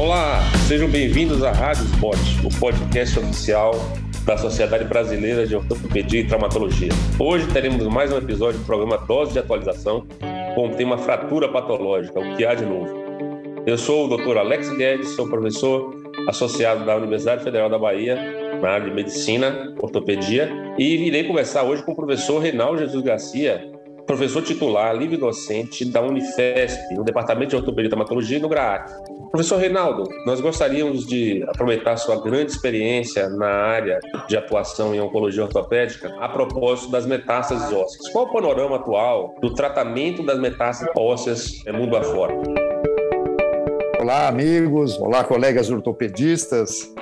Olá, sejam bem-vindos à Rádio Spot, o podcast oficial da Sociedade Brasileira de Ortopedia e Traumatologia. Hoje teremos mais um episódio do programa Dose de Atualização com o tema Fratura Patológica, o que há de novo. Eu sou o Dr. Alex Guedes, sou professor associado da Universidade Federal da Bahia na área de Medicina, Ortopedia, e irei conversar hoje com o professor Reinaldo Jesus Garcia, professor titular, livre docente da Unifesp, no Departamento de Ortopedia e Traumatologia no GRAAC. Professor Reinaldo, nós gostaríamos de aproveitar sua grande experiência na área de atuação em oncologia ortopédica a propósito das metástases ósseas. Qual o panorama atual do tratamento das metástases ósseas no mundo afora? Olá, amigos. Olá, colegas ortopedistas.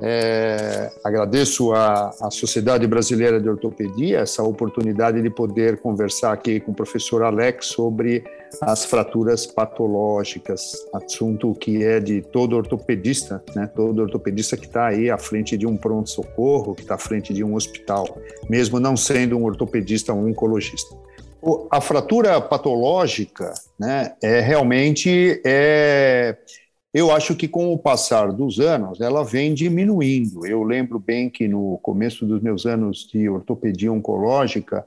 É, agradeço à, à, Sociedade Brasileira de Ortopedia essa oportunidade de poder conversar aqui com o professor Alex sobre as fraturas patológicas, assunto que é de todo ortopedista, né? todo ortopedista que está aí à frente de um pronto-socorro, que está à frente de um hospital, mesmo não sendo um ortopedista ou um oncologista. A fratura patológica né, é realmente é, eu acho que com o passar dos anos, ela vem diminuindo. Eu lembro bem que no começo dos meus anos de ortopedia oncológica,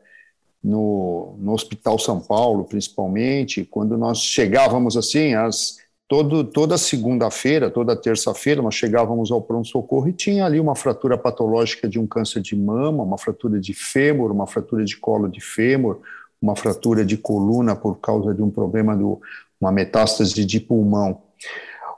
no, no Hospital São Paulo, principalmente, quando nós chegávamos assim, as, todo, toda segunda-feira, toda terça-feira, nós chegávamos ao pronto-socorro e tinha ali uma fratura patológica de um câncer de mama, uma fratura de fêmur, uma fratura de colo de fêmur, uma fratura de coluna por causa de um problema de uma metástase de pulmão.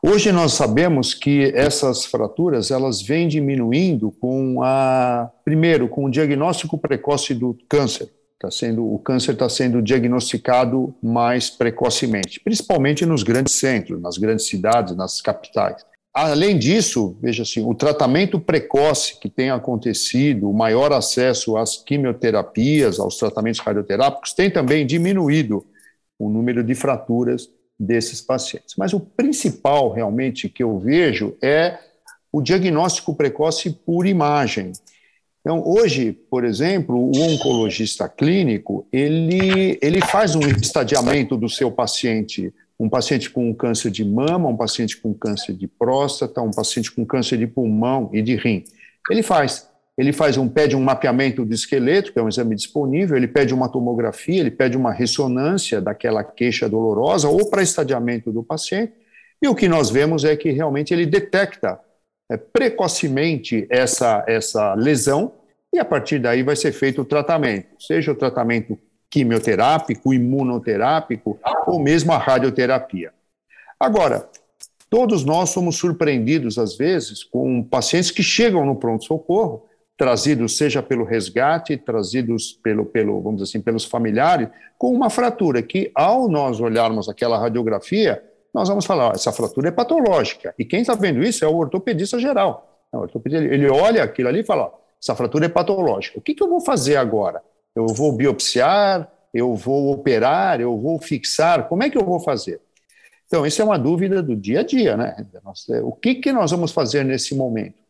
Hoje nós sabemos que essas fraturas elas vêm diminuindo com a primeiro com o diagnóstico precoce do câncer. Tá sendo o câncer está sendo diagnosticado mais precocemente, principalmente nos grandes centros, nas grandes cidades, nas capitais. Além disso, veja assim, o tratamento precoce que tem acontecido, o maior acesso às quimioterapias, aos tratamentos radioterápicos, tem também diminuído o número de fraturas desses pacientes. Mas o principal, realmente, que eu vejo é o diagnóstico precoce por imagem. Então, hoje, por exemplo, o oncologista clínico, ele, ele faz um estadiamento do seu paciente, um paciente com câncer de mama, um paciente com câncer de próstata, um paciente com câncer de pulmão e de rim. Ele faz ele faz um, pede um mapeamento do esqueleto, que é um exame disponível, ele pede uma tomografia, ele pede uma ressonância daquela queixa dolorosa ou para estadiamento do paciente, e o que nós vemos é que realmente ele detecta é, precocemente essa, essa lesão, e a partir daí vai ser feito o tratamento, seja o tratamento quimioterápico, imunoterápico, ou mesmo a radioterapia. Agora, todos nós somos surpreendidos, às vezes, com pacientes que chegam no pronto-socorro trazidos seja pelo resgate, trazidos pelo, pelo, vamos assim, pelos familiares, com uma fratura que, ao nós olharmos aquela radiografia, nós vamos falar, ó, essa fratura é patológica. E quem está vendo isso é o ortopedista geral. O ortopedista, ele olha aquilo ali e fala, ó, essa fratura é patológica. O que, que eu vou fazer agora? Eu vou biopsiar? Eu vou operar? Eu vou fixar? Como é que eu vou fazer? Então, isso é uma dúvida do dia a dia, né? O que, que nós vamos fazer nesse momento?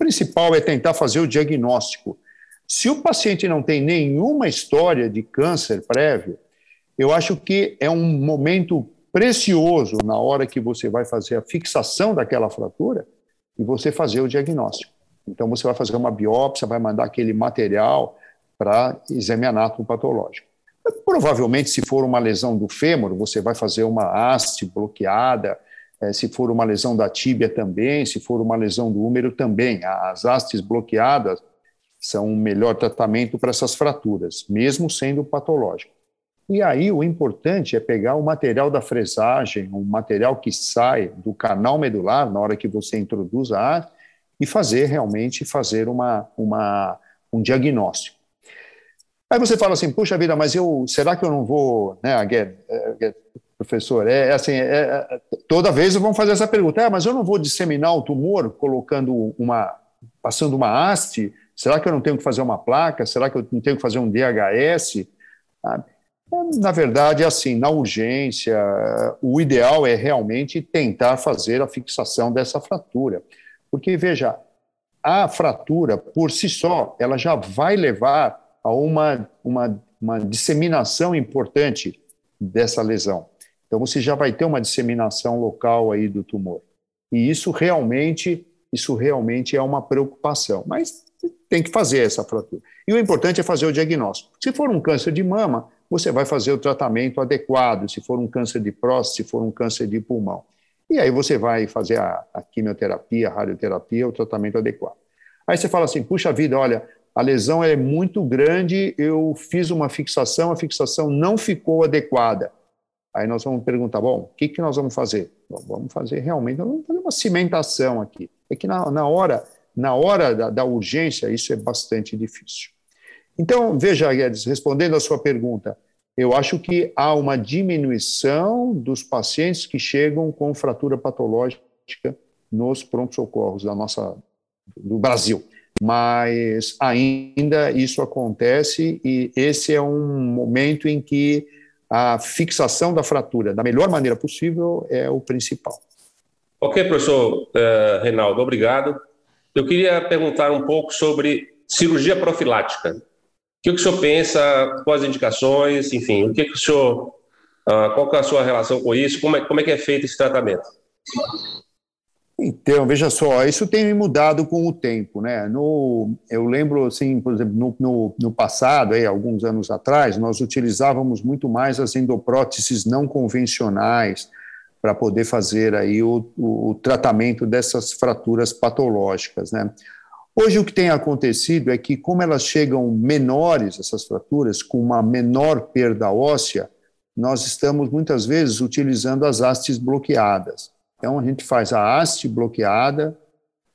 Principal é tentar fazer o diagnóstico. Se o paciente não tem nenhuma história de câncer prévio, eu acho que é um momento precioso na hora que você vai fazer a fixação daquela fratura e você fazer o diagnóstico. Então, você vai fazer uma biópsia, vai mandar aquele material para exame patológico. Provavelmente, se for uma lesão do fêmur, você vai fazer uma haste bloqueada, se for uma lesão da tíbia também, se for uma lesão do úmero também. As hastes bloqueadas são um melhor tratamento para essas fraturas, mesmo sendo patológico. E aí o importante é pegar o material da fresagem, um material que sai do canal medular na hora que você introduz a haste, e fazer realmente fazer uma, uma, um diagnóstico. Aí você fala assim, puxa vida, mas eu, será que eu não vou, né, again professor. É, é assim, é, é, toda vez vão fazer essa pergunta, ah, mas eu não vou disseminar o tumor colocando uma, passando uma haste? Será que eu não tenho que fazer uma placa? Será que eu não tenho que fazer um DHS? Ah, na verdade, assim, na urgência, o ideal é realmente tentar fazer a fixação dessa fratura. Porque, veja, a fratura, por si só, ela já vai levar a uma, uma, uma disseminação importante dessa lesão. Então, você já vai ter uma disseminação local aí do tumor. E isso realmente, isso realmente é uma preocupação. Mas tem que fazer essa fratura. E o importante é fazer o diagnóstico. Se for um câncer de mama, você vai fazer o tratamento adequado. Se for um câncer de próstata, se for um câncer de pulmão. E aí você vai fazer a, a quimioterapia, a radioterapia, o tratamento adequado. Aí você fala assim: puxa vida, olha, a lesão é muito grande, eu fiz uma fixação, a fixação não ficou adequada. Aí nós vamos perguntar, bom, o que, que nós vamos fazer? Bom, vamos fazer realmente, vamos fazer uma cimentação aqui. É que na, na hora, na hora da, da, urgência, isso é bastante difícil. Então, veja, Guedes, respondendo à sua pergunta, eu acho que há uma diminuição dos pacientes que chegam com fratura patológica nos pronto-socorros da nossa, do Brasil mas ainda isso acontece e esse é um momento em que a fixação da fratura da melhor maneira possível é o principal. Ok, professor uh, Reinaldo, obrigado. Eu queria perguntar um pouco sobre cirurgia profilática. O que o senhor pensa, quais indicações, enfim, o que, que o senhor, uh, qual é a sua relação com isso, como é, como é que é feito esse tratamento? Então, veja só, isso tem mudado com o tempo, né? No, eu lembro, assim, por exemplo, no, no, no, passado, aí, alguns anos atrás, nós utilizávamos muito mais as endopróteses não convencionais para poder fazer aí o, o, o, tratamento dessas fraturas patológicas, né? Hoje o que tem acontecido é que, como elas chegam menores, essas fraturas, com uma menor perda óssea, nós estamos muitas vezes utilizando as hastes bloqueadas. Então, a gente faz a haste bloqueada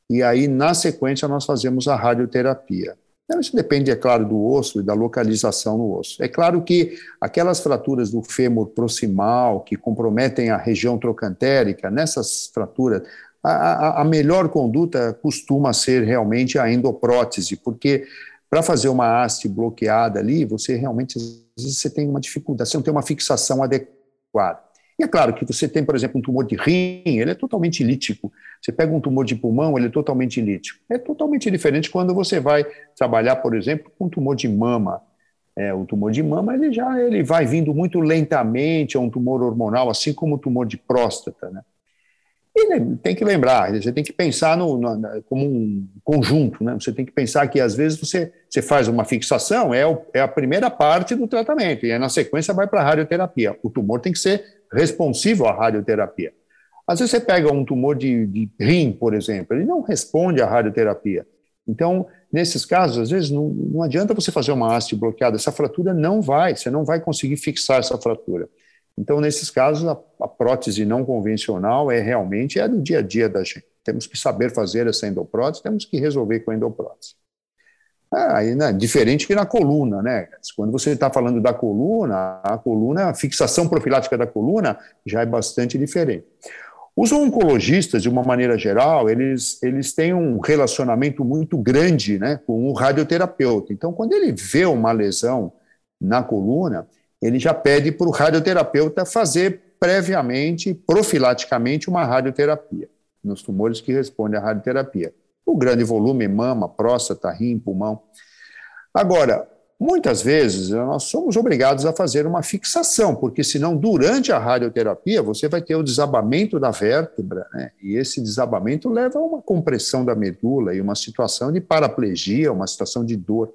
e aí, na sequência, nós fazemos a radioterapia. Então, isso depende, é claro, do osso e da localização no osso. É claro que aquelas fraturas do fêmur proximal que comprometem a região trocantérica, nessas fraturas, a, a, a melhor conduta costuma ser realmente a endoprótese, porque para fazer uma haste bloqueada ali, você realmente, às vezes, você tem uma dificuldade, você não tem uma fixação adequada. E é claro que você tem, por exemplo, um tumor de rim, ele é totalmente lítico. Você pega um tumor de pulmão, ele é totalmente lítico. É totalmente diferente quando você vai trabalhar, por exemplo, com um tumor de mama. É, o tumor de mama ele já ele vai vindo muito lentamente, é um tumor hormonal, assim como o tumor de próstata. Né? E tem que lembrar, você tem que pensar no, no, como um conjunto. Né? Você tem que pensar que, às vezes, você, você faz uma fixação, é, o, é a primeira parte do tratamento, e aí, na sequência, vai para a radioterapia. O tumor tem que ser responsivo à radioterapia. Às vezes você pega um tumor de, de rim, por exemplo, ele não responde à radioterapia. Então, nesses casos, às vezes não, não adianta você fazer uma haste bloqueada, essa fratura não vai, você não vai conseguir fixar essa fratura. Então, nesses casos, a, a prótese não convencional é realmente é do dia a dia da gente. Temos que saber fazer essa endoprótese, temos que resolver com a endoprótese. Ah, aí, né, diferente que na coluna, né? Quando você está falando da coluna, a coluna, a fixação profilática da coluna já é bastante diferente. Os oncologistas, de uma maneira geral, eles, eles têm um relacionamento muito grande né, com o radioterapeuta. Então, quando ele vê uma lesão na coluna, ele já pede para o radioterapeuta fazer previamente, profilaticamente, uma radioterapia nos tumores que respondem à radioterapia o grande volume, mama, próstata, rim, pulmão. Agora, muitas vezes nós somos obrigados a fazer uma fixação, porque senão durante a radioterapia você vai ter o desabamento da vértebra, né? e esse desabamento leva a uma compressão da medula e uma situação de paraplegia, uma situação de dor.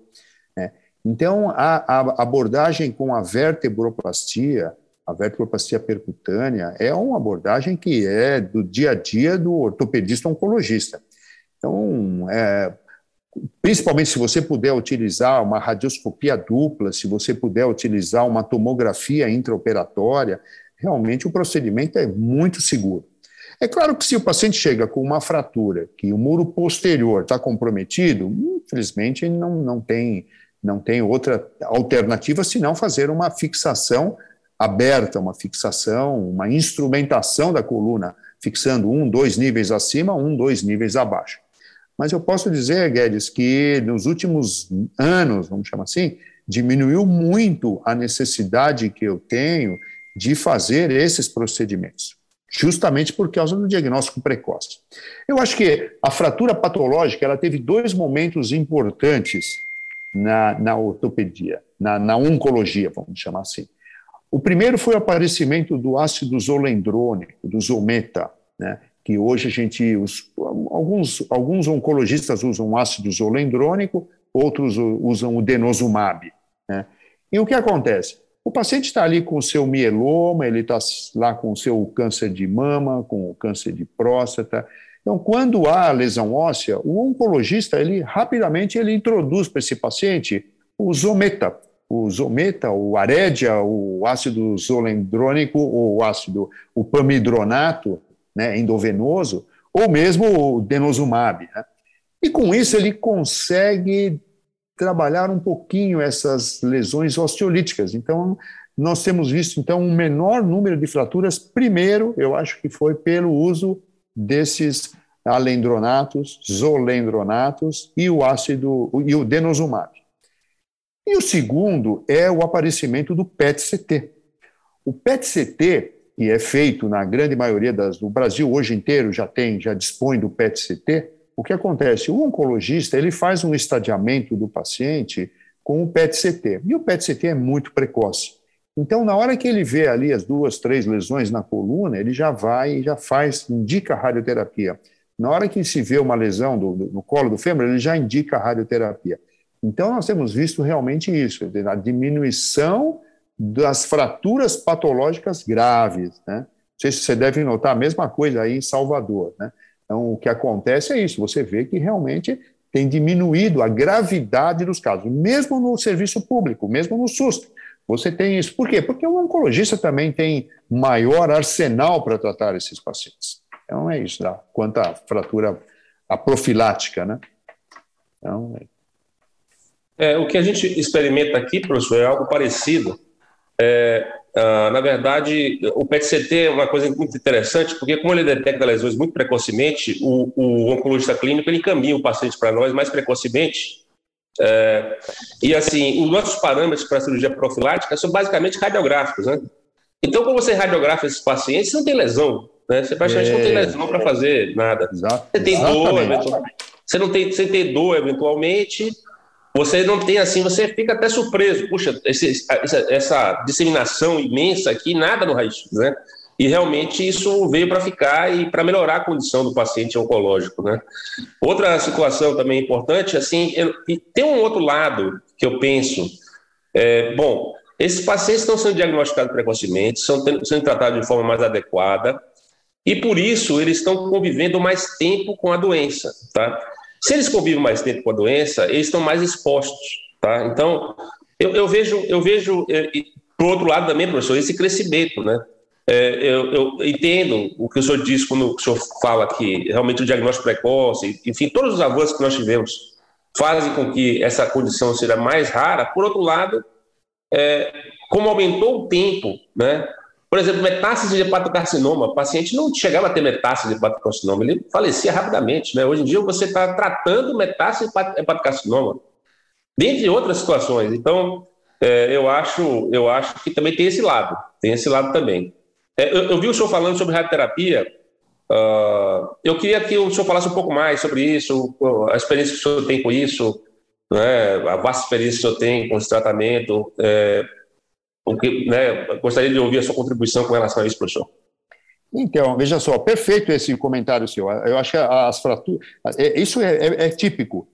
Né? Então, a, a abordagem com a vertebroplastia, a vertebroplastia percutânea, é uma abordagem que é do dia a dia do ortopedista oncologista. Então, é, principalmente se você puder utilizar uma radioscopia dupla, se você puder utilizar uma tomografia intraoperatória, realmente o procedimento é muito seguro. É claro que se o paciente chega com uma fratura, que o muro posterior está comprometido, infelizmente não, não, tem, não tem outra alternativa senão fazer uma fixação aberta, uma fixação, uma instrumentação da coluna, fixando um, dois níveis acima, um, dois níveis abaixo. Mas eu posso dizer, Guedes, que nos últimos anos, vamos chamar assim, diminuiu muito a necessidade que eu tenho de fazer esses procedimentos, justamente por causa do diagnóstico precoce. Eu acho que a fratura patológica ela teve dois momentos importantes na, na ortopedia, na, na oncologia, vamos chamar assim. O primeiro foi o aparecimento do ácido zolendrônico, do zometa, né? Que hoje a gente, os, alguns, alguns oncologistas usam ácido zolendrônico, outros usam o denosumab. Né? E o que acontece? O paciente está ali com o seu mieloma, ele está lá com o seu câncer de mama, com o câncer de próstata. Então, quando há lesão óssea, o oncologista, ele rapidamente ele introduz para esse paciente o zometa, o zometa, o arédia, o ácido zolendrônico, o ácido, o pamidronato, né, endovenoso, ou mesmo o denosumab. Né? E com isso ele consegue trabalhar um pouquinho essas lesões osteolíticas. Então, nós temos visto então um menor número de fraturas. Primeiro, eu acho que foi pelo uso desses alendronatos, zolendronatos e o ácido e o denosumab. E o segundo é o aparecimento do PET-CT. O PET-CT que é feito na grande maioria das no Brasil hoje inteiro já tem, já dispõe do PET-CT. O que acontece? O oncologista ele faz um estadiamento do paciente com o PET-CT e o PET-CT é muito precoce. Então, na hora que ele vê ali as duas, três lesões na coluna, ele já vai e já faz, indica radioterapia. Na hora que se vê uma lesão do, do, no colo do fêmur, ele já indica radioterapia. Então, nós temos visto realmente isso, a diminuição das fraturas patológicas graves. Né? Se você deve notar a mesma coisa aí em Salvador. Né? Então, o que acontece é isso: você vê que realmente tem diminuído a gravidade dos casos, mesmo no serviço público, mesmo no SUS. Você tem isso. Por quê? Porque o oncologista também tem maior arsenal para tratar esses pacientes. Então, é isso, tá? quanto à fratura a profilática. Né? Então, é... É, o que a gente experimenta aqui, professor, é algo parecido é, ah, na verdade, o PET-CT é uma coisa muito interessante, porque como ele detecta lesões muito precocemente, o, o oncologista clínico ele encaminha o paciente para nós mais precocemente. É, e assim, os nossos parâmetros para a cirurgia profilática são basicamente radiográficos, né? Então, quando você radiografa esses pacientes, você não tem lesão, né? Você praticamente é, não tem é. lesão para fazer nada. Exato, você tem dor, você não tem, você tem dor eventualmente, você não tem assim, você fica até surpreso. Puxa, esse, essa, essa, disseminação imensa aqui, nada no raio-x, né? E realmente isso veio para ficar e para melhorar a condição do paciente oncológico, né? Outra situação também importante, assim, eu, e tem um outro lado que eu penso, é, bom, esses pacientes estão sendo diagnosticados precocemente, são sendo tratados de forma mais adequada, e por isso eles estão convivendo mais tempo com a doença, tá? Se eles convivem mais tempo com a doença, eles estão mais expostos, tá? Então, eu, eu vejo, eu vejo, é, por outro lado também, professor, esse crescimento, né? É, eu, eu, entendo o que o senhor diz quando o senhor fala que realmente o diagnóstico precoce, enfim, todos os avanços que nós tivemos fazem com que essa condição seja mais rara. Por outro lado, é, como aumentou o tempo, né? Por exemplo, metástase de hepatocarcinoma. O paciente não chegava a ter metástase de hepatocarcinoma, ele falecia rapidamente. Né? Hoje em dia, você está tratando metástase de hepatocarcinoma, dentre outras situações. Então, é, eu, acho, eu acho que também tem esse lado, tem esse lado também. É, eu, eu, vi o senhor falando sobre radioterapia. Uh, eu queria que o senhor falasse um pouco mais sobre isso, a experiência que o senhor tem com isso, né, a vasta experiência que o senhor tem com esse tratamento. É, né, gostaria de ouvir a sua contribuição com relação a isso, professor. Então, veja só, perfeito esse comentário seu. Eu acho que as fraturas. É, isso é, é, é típico.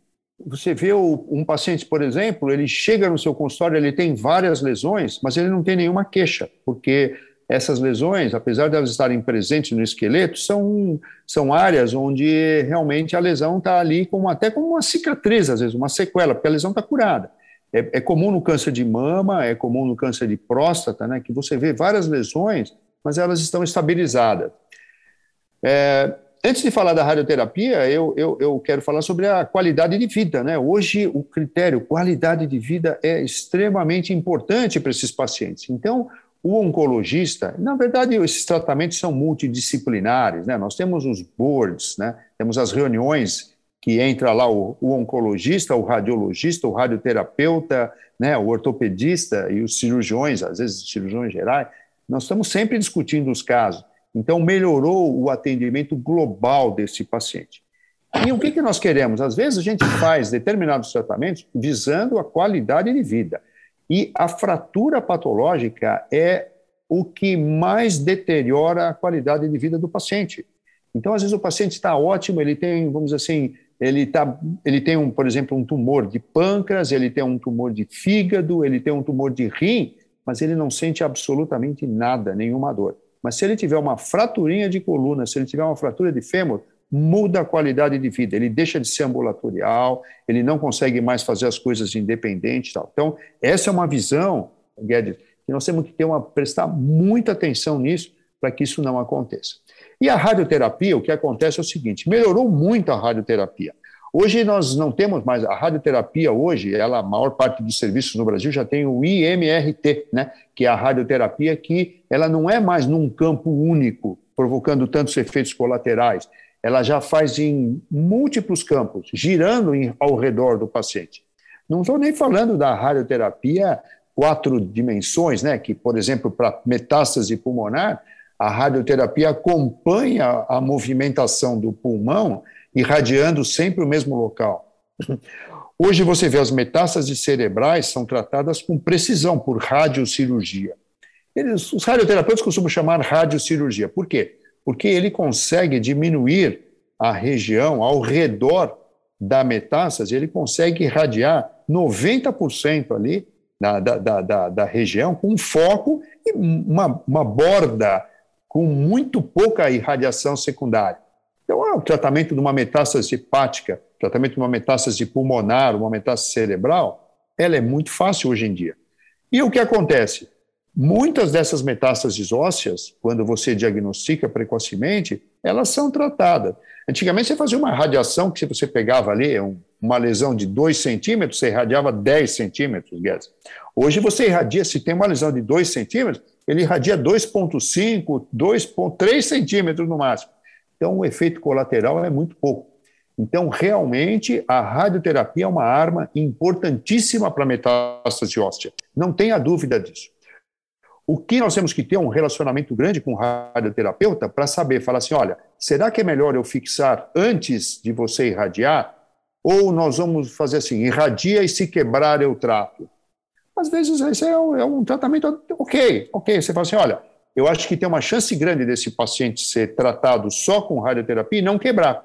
Você vê um paciente, por exemplo, ele chega no seu consultório, ele tem várias lesões, mas ele não tem nenhuma queixa, porque essas lesões, apesar de elas estarem presentes no esqueleto, são, são áreas onde realmente a lesão está ali como até como uma cicatriz, às vezes, uma sequela, porque a lesão está curada. É, é, comum no câncer de mama, é comum no câncer de próstata, né, que você vê várias lesões, mas elas estão estabilizadas. É, antes de falar da radioterapia, eu, eu, eu, quero falar sobre a qualidade de vida. Né? Hoje, o critério qualidade de vida é extremamente importante para esses pacientes. Então, o oncologista, na verdade, esses tratamentos são multidisciplinares. Né? Nós temos os boards, né? temos as reuniões que entra lá o, o, oncologista, o radiologista, o radioterapeuta, né, o ortopedista e os cirurgiões, às vezes cirurgiões gerais, nós estamos sempre discutindo os casos. Então, melhorou o atendimento global desse paciente. E o que, que nós queremos? Às vezes a gente faz determinados tratamentos visando a qualidade de vida. E a fratura patológica é o que mais deteriora a qualidade de vida do paciente. Então, às vezes, o paciente está ótimo, ele tem, vamos dizer assim, ele, tá, ele tem, um, por exemplo, um tumor de pâncreas, ele tem um tumor de fígado, ele tem um tumor de rim, mas ele não sente absolutamente nada, nenhuma dor. Mas se ele tiver uma fraturinha de coluna, se ele tiver uma fratura de fêmur, muda a qualidade de vida. Ele deixa de ser ambulatorial, ele não consegue mais fazer as coisas independentes. Tal. Então, essa é uma visão, Guedes, que nós temos que ter uma, prestar muita atenção nisso para que isso não aconteça. E a radioterapia, o que acontece é o seguinte: melhorou muito a radioterapia. Hoje nós não temos mais a radioterapia hoje, ela a maior parte dos serviços no Brasil já tem o IMRT, né, que é a radioterapia que ela não é mais num campo único, provocando tantos efeitos colaterais. Ela já faz em múltiplos campos, girando em, ao redor do paciente. Não estou nem falando da radioterapia quatro dimensões, né, que, por exemplo, para metástase pulmonar, a radioterapia acompanha a movimentação do pulmão, irradiando sempre o mesmo local. Hoje você vê as metástases cerebrais são tratadas com precisão por radiocirurgia. Eles, os radioterapeutas costumam chamar radiocirurgia. Por quê? Porque ele consegue diminuir a região ao redor da metástase, ele consegue irradiar 90% ali da, da, da, da, região com foco e uma, uma borda com muito pouca irradiação secundária. Então, o tratamento de uma metástase hepática, tratamento de uma metástase pulmonar, uma metástase cerebral, ela é muito fácil hoje em dia. E o que acontece? Muitas dessas metástases ósseas, quando você diagnostica precocemente, elas são tratadas. Antigamente você fazia uma radiação que se você pegava ali uma lesão de 2 centímetros, você irradiava 10 centímetros, Guedes. Hoje você irradia, se tem uma lesão de 2 centímetros, ele irradia 2,5, 2,3 centímetros no máximo. Então, o efeito colateral é muito pouco. Então, realmente, a radioterapia é uma arma importantíssima para metástase óssea. Não tenha dúvida disso. O que nós temos que ter um relacionamento grande com o radioterapeuta para saber, falar assim, olha, será que é melhor eu fixar antes de você irradiar? Ou nós vamos fazer assim, irradia e se quebrar eu trato? Às vezes esse é um, é um tratamento ok, ok. Você fala assim, olha, eu acho que tem uma chance grande desse paciente ser tratado só com radioterapia e não quebrar.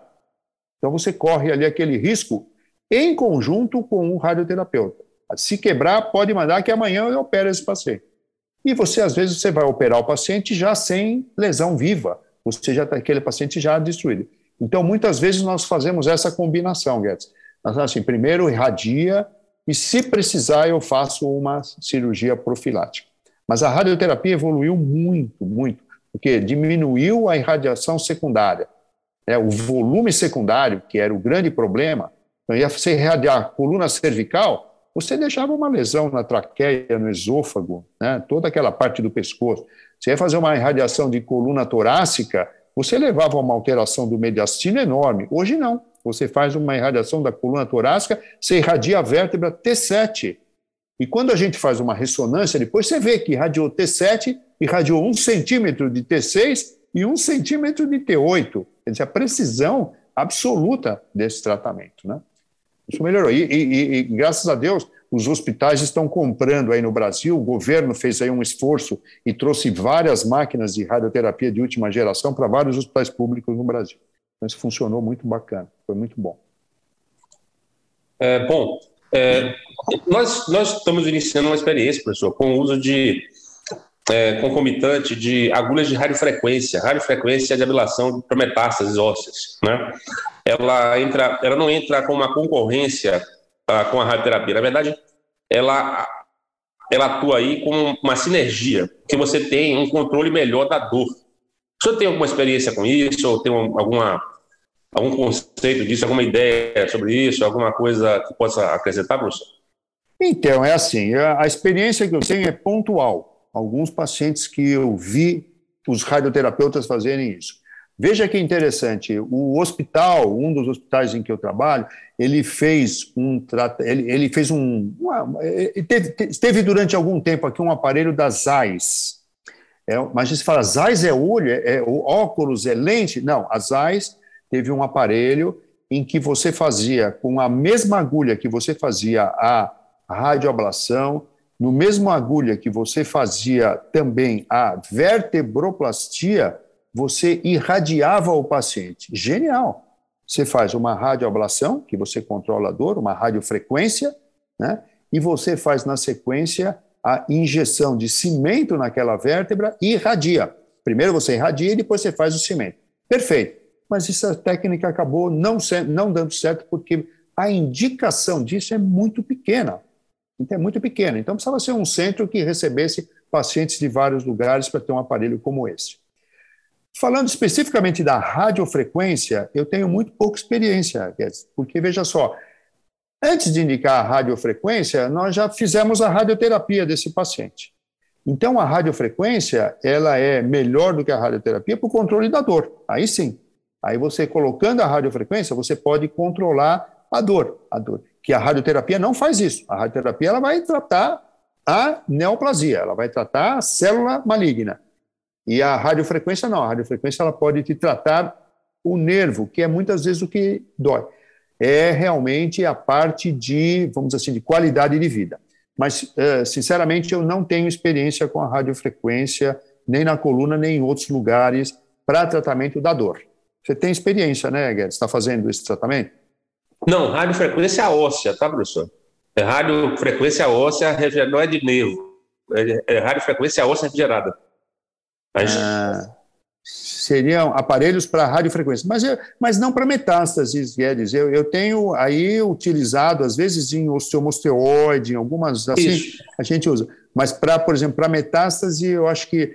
Então você corre ali aquele risco em conjunto com o radioterapeuta. Se quebrar, pode mandar que amanhã eu opero esse paciente. E você, às vezes, você vai operar o paciente já sem lesão viva, você já está aquele paciente já destruído. Então, muitas vezes nós fazemos essa combinação, Guedes. Nós, assim, primeiro irradia, e se precisar eu faço uma cirurgia profilática. Mas a radioterapia evoluiu muito, muito, porque diminuiu a irradiação secundária. É, o volume secundário, que era o grande problema, então ia você irradiar a coluna cervical, você deixava uma lesão na traqueia, no esôfago, né, toda aquela parte do pescoço. Você ia fazer uma irradiação de coluna torácica, você levava uma alteração do mediastino enorme. Hoje não você faz uma irradiação da coluna torácica, você irradia a vértebra T7. E quando a gente faz uma ressonância, depois você vê que irradiou T7, irradiou um centímetro de T6 e um centímetro de T8. Quer dizer, a precisão absoluta desse tratamento. Né? Isso melhorou. E, e, e, graças a Deus, os hospitais estão comprando aí no Brasil, o governo fez aí um esforço e trouxe várias máquinas de radioterapia de última geração para vários hospitais públicos no Brasil. Isso funcionou muito bacana, foi muito bom. É, bom, é, nós, nós estamos iniciando uma experiência, professor, com o uso de é, concomitante de agulhas de radiofrequência. Radiofrequência é de ablação para metástases ósseas. Né? Ela, entra, ela não entra com uma concorrência ah, com a radioterapia. Na verdade, ela, ela atua aí com uma sinergia, que você tem um controle melhor da dor. O senhor tem alguma experiência com isso, ou tem alguma algum conceito disso, alguma ideia sobre isso, alguma coisa que possa acrescentar, professor? Então, é assim, a experiência que eu tenho é pontual. Alguns pacientes que eu vi os radioterapeutas fazerem isso. Veja que interessante, o hospital, um dos hospitais em que eu trabalho, ele fez um ele, ele fez um uma, teve, teve, durante algum tempo aqui um aparelho da ZAIS. É, mas se fala ZAIS é olho, é, é óculos, é lente? Não, a ZAIS teve um aparelho em que você fazia, com a mesma agulha que você fazia a radioablação, no mesmo agulha que você fazia também a vertebroplastia, você irradiava o paciente. Genial! Você faz uma radioablação, que você controla a dor, uma radiofrequência, né? e você faz na sequência a injeção de cimento naquela vértebra e irradia. Primeiro você irradia e depois você faz o cimento. Perfeito. Mas essa técnica acabou não, não dando certo porque a indicação disso é muito pequena. Então, é muito pequena. Então, precisava ser um centro que recebesse pacientes de vários lugares para ter um aparelho como esse. Falando especificamente da radiofrequência, eu tenho muito pouca experiência, porque veja só, antes de indicar a radiofrequência, nós já fizemos a radioterapia desse paciente. Então, a radiofrequência, ela é melhor do que a radioterapia para o controle da dor. Aí sim. Aí você colocando a radiofrequência, você pode controlar a dor, a dor. Que a radioterapia não faz isso. A radioterapia ela vai tratar a neoplasia, ela vai tratar a célula maligna. E a radiofrequência não, a radiofrequência ela pode te tratar o nervo, que é muitas vezes o que dói. É realmente a parte de, vamos dizer assim, de qualidade de vida. Mas, eh, sinceramente, eu não tenho experiência com a radiofrequência, nem na coluna, nem em outros lugares, para tratamento da dor. Você tem experiência, né, Guedes? Está fazendo esse tratamento? Não, radiofrequência óssea, tá, professor? É radiofrequência óssea, não é de nervo. É, é radiofrequência óssea refrigerada. Ah, seriam aparelhos para radiofrequência, mas, eu, mas não para metástases, Guedes. Eu, eu tenho aí utilizado, às vezes, em osteomosteoide, em algumas assim, Isso. a gente usa. Mas, para, por exemplo, para metástase, eu acho que.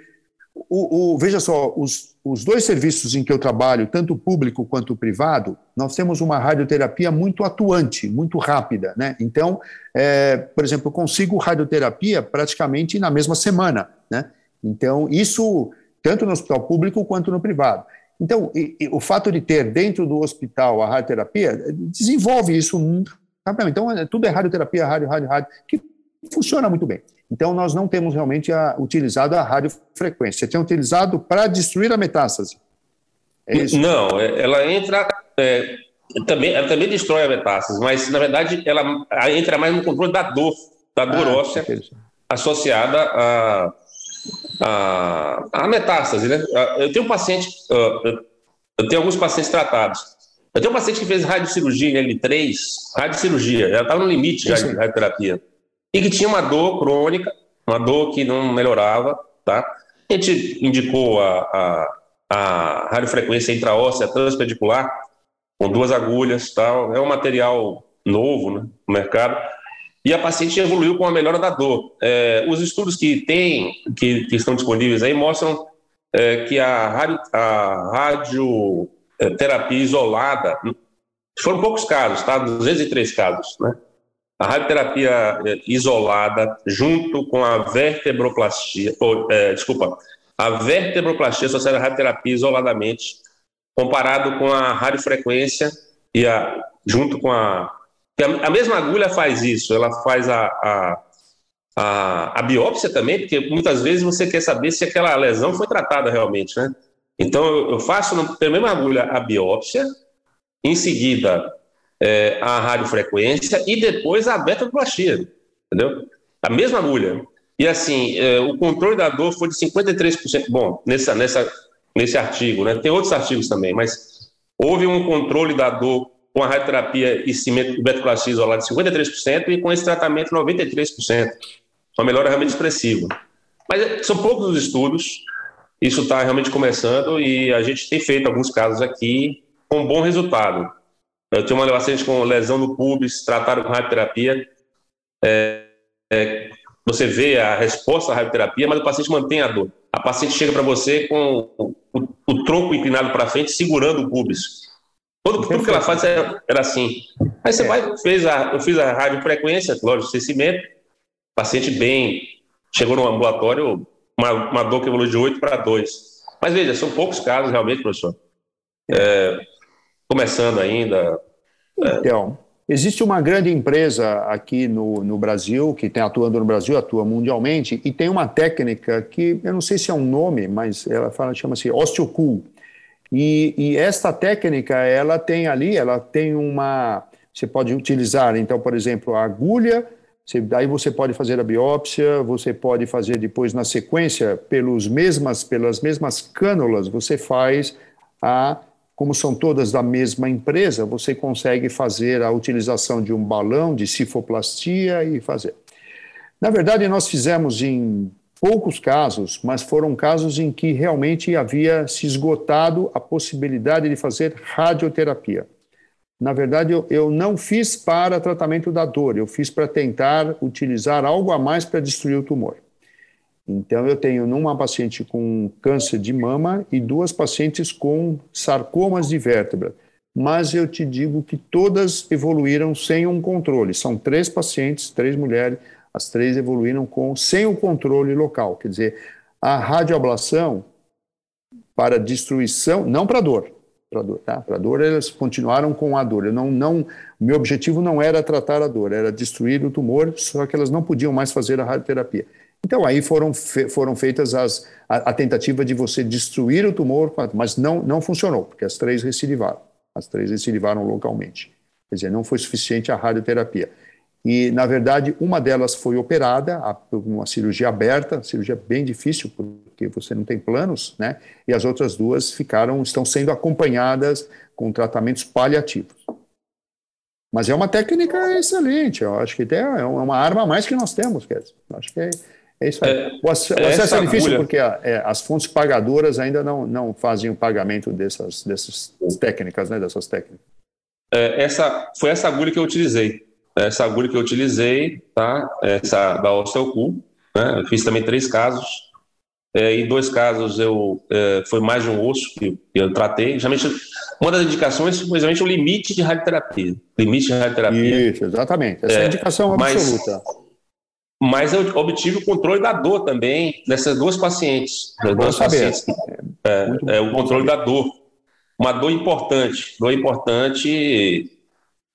O, o, veja só, os, os dois serviços em que eu trabalho, tanto o público quanto o privado, nós temos uma radioterapia muito atuante, muito rápida. Né? Então, é, por exemplo, eu consigo radioterapia praticamente na mesma semana. Né? Então, isso tanto no hospital público quanto no privado. Então, e, e, o fato de ter dentro do hospital a radioterapia desenvolve isso rapidamente. Então, é, tudo é radioterapia, rádio, rádio, rádio, que funciona muito bem. Então, nós não temos realmente a, utilizado a radiofrequência. Você tem utilizado para destruir a metástase. É isso? Não, é, ela entra. É, também, ela também destrói a metástase, mas, na verdade, ela entra mais no controle da dor, da dor ah, óssea associada a a, a metástase, né? Eu tenho um paciente, eu tenho alguns pacientes tratados. Eu tenho um paciente que fez radiocirurgia em L3, radiocirurgia, já estava no limite já de radioterapia, e que tinha uma dor crônica, uma dor que não melhorava, tá? A gente indicou a, a, a radiofrequência intraóssea transpedicular, com duas agulhas, tal. É um material novo né, no mercado e a paciente evoluiu com a melhora da dor. É, os estudos que tem, que, que, estão disponíveis aí, mostram é, que a, radio, a radioterapia isolada, foram poucos casos, tá? 203 casos, né? A radioterapia é, isolada, junto com a vertebroplastia, ou, é, desculpa, a vertebroplastia associada à radioterapia isoladamente, comparado com a radiofrequência e a, junto com a a, mesma agulha faz isso, ela faz a, a, a, a, biópsia também, porque muitas vezes você quer saber se aquela lesão foi tratada realmente, né? Então, eu, faço pela mesma agulha a biópsia, em seguida é, a radiofrequência e depois a betaplastia, entendeu? A mesma agulha. E assim, é, o controle da dor foi de 53%. Bom, nessa, nessa, nesse artigo, né? Tem outros artigos também, mas houve um controle da dor com a radioterapia e cimento betoclastia isolado de 53% e com esse tratamento 93%. Uma melhora realmente expressiva. Mas é, são poucos os estudos, isso está realmente começando e a gente tem feito alguns casos aqui com bom resultado. Eu tenho uma paciente com lesão no pubis, tratado com radioterapia. É, é, você vê a resposta à radioterapia, mas o paciente mantém a dor. A paciente chega para você com o, o, o tronco inclinado para frente, segurando o pubis. Tudo, tudo que ela faz era, era assim. Aí você é. vai, fez a, eu fiz a radiofrequência, lógico, cessimento, paciente bem, chegou no ambulatório, uma, uma dor que evoluiu de 8 para 2. Mas veja, são poucos casos realmente, professor. É, começando ainda. É. Então, existe uma grande empresa aqui no, no Brasil, que tem atuando no Brasil, atua mundialmente, e tem uma técnica que, eu não sei se é um nome, mas ela fala, chama-se osteocool. E, e, esta técnica, ela tem ali, ela tem uma. Você pode utilizar, então, por exemplo, a agulha Você, aí você pode fazer a biópsia, você pode fazer depois na sequência pelos mesmas pelas mesmas cânulas, você faz a como são todas da mesma empresa, você consegue fazer a utilização de um balão de cifoplastia e fazer. Na verdade, nós fizemos em poucos casos, mas foram casos em que realmente havia se esgotado a possibilidade de fazer radioterapia. Na verdade, eu, eu não fiz para tratamento da dor, eu fiz para tentar utilizar algo a mais para destruir o tumor. Então, eu tenho numa paciente com câncer de mama e duas pacientes com sarcomas de vértebra. Mas eu te digo que todas evoluíram sem um controle. São três pacientes, três mulheres, as três evoluíram com, sem o controle local. Quer dizer, a radioablação para destruição, não para dor, para dor, tá? Para dor elas continuaram com a dor. Eu não, não, meu objetivo não era tratar a dor, era destruir o tumor, só que elas não podiam mais fazer a radioterapia. Então, aí foram, fe foram feitas as, a, a, tentativa de você destruir o tumor, mas não, não funcionou, porque as três recidivaram. As três recidivaram localmente. Quer dizer, não foi suficiente a radioterapia. E, na verdade, uma delas foi operada, uma cirurgia aberta, cirurgia bem difícil, porque você não tem planos, né? E as outras duas ficaram, estão sendo acompanhadas com tratamentos paliativos. Mas é uma técnica excelente, eu acho que é uma arma a mais que nós temos, quer dizer, acho que é, é isso aí. É, o acesso é difícil agulha... porque é, as fontes pagadoras ainda não, não fazem o pagamento dessas, dessas técnicas, né, dessas técnicas. É, essa, foi essa agulha que eu utilizei. Essa agulha que eu utilizei, tá? Essa da Osteocu, né? Eu fiz também três casos. É, em dois casos eu é, foi mais de um osso que, eu tratei. Geralmente, uma das indicações foi o limite de radioterapia. Limite de radioterapia. Isso, exatamente. Essa é a indicação absoluta. Mas, mas eu obtive o controle da dor também nessas duas pacientes. duas pacientes. É, é, o controle da dor. Uma dor importante, dor importante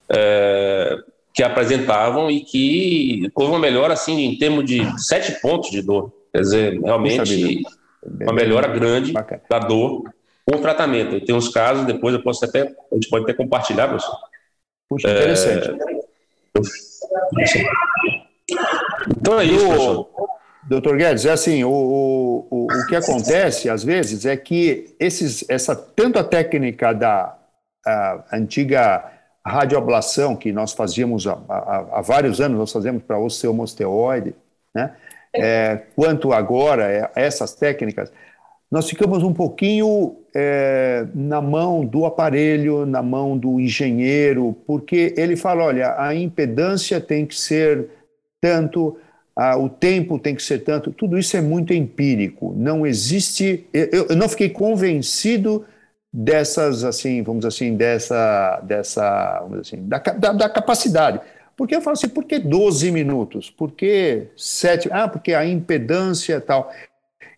é, que apresentavam e que houve uma melhora assim em termos de sete pontos de dor. Quer dizer, realmente uma melhora grande da dor com o tratamento. Eu tenho uns casos, depois eu posso até, a gente pode até compartilhar, professor. Puxa, interessante. É, então é isso, professor. Doutor Guedes, é assim, o, o, o, o, que acontece às vezes é que esses, essa tanto a técnica da antiga radioablação que nós fazíamos há, há, há, vários anos, nós fazemos para osteomosteoide, né? É, quanto agora é, essas técnicas, nós ficamos um pouquinho é, na mão do aparelho, na mão do engenheiro, porque ele fala, olha, a impedância tem que ser tanto, ah, o tempo tem que ser tanto, tudo isso é muito empírico. Não existe. Eu, eu não fiquei convencido dessas, assim, vamos assim, dessa, dessa vamos dizer assim, da, da, da capacidade. Porque eu falo assim, por que 12 minutos? Por que 7? Ah, porque a impedância e tal.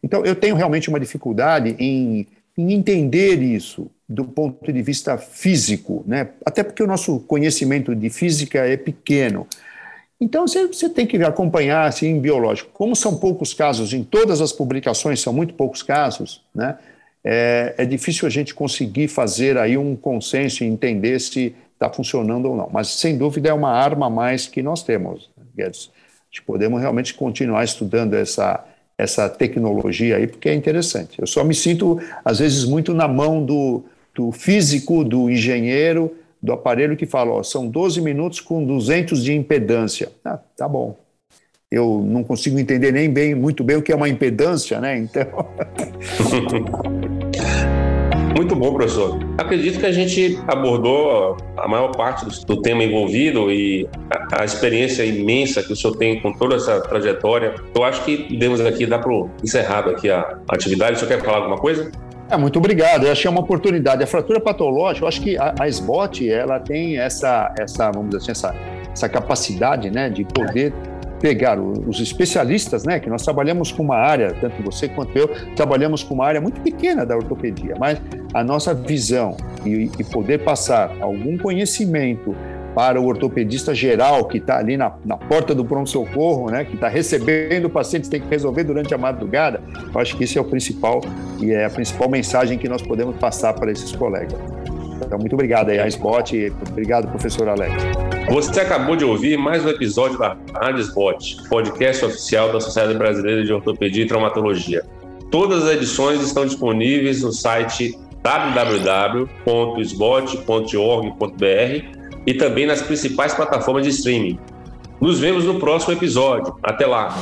Então, eu tenho realmente uma dificuldade em, em entender isso do ponto de vista físico, né? até porque o nosso conhecimento de física é pequeno. Então, você, tem que acompanhar assim, em biológico. Como são poucos casos, em todas as publicações são muito poucos casos, né? É, é difícil a gente conseguir fazer aí um consenso e entender se está funcionando ou não. Mas, sem dúvida, é uma arma a mais que nós temos, Guedes. Podemos realmente continuar estudando essa, essa tecnologia aí, porque é interessante. Eu só me sinto, às vezes, muito na mão do, do físico, do engenheiro, do aparelho que fala, ó, são 12 minutos com 200 de impedância. Ah, tá bom. Eu não consigo entender nem bem, muito bem o que é uma impedância, né? Então. Muito bom, professor. Acredito que a gente abordou a maior parte do, tema envolvido e a, experiência imensa que o senhor tem com toda essa trajetória. Eu acho que podemos aqui dar para encerrado aqui a atividade. O senhor quer falar alguma coisa? É, muito obrigado. Eu achei uma oportunidade. A fratura patológica, eu acho que a, a SBOT, ela tem essa, essa, vamos dizer assim, essa, essa capacidade, né, de poder pegar os especialistas, né, que nós trabalhamos com uma área, tanto você quanto eu, trabalhamos com uma área muito pequena da ortopedia, mas a nossa visão e, e poder passar algum conhecimento para o ortopedista geral que está ali na, na porta do pronto-socorro, né, que está recebendo pacientes, tem que resolver durante a madrugada. Eu acho que isso é o principal e é a principal mensagem que nós podemos passar para esses colegas. Então, muito obrigado aí, a SBOT, obrigado, professor Alex. Você acabou de ouvir mais um episódio da Rádio Spot, podcast oficial da Sociedade Brasileira de Ortopedia e Traumatologia. Todas as edições estão disponíveis no site www.sbot.org.br e também nas principais plataformas de streaming. Nos vemos no próximo episódio. Até lá!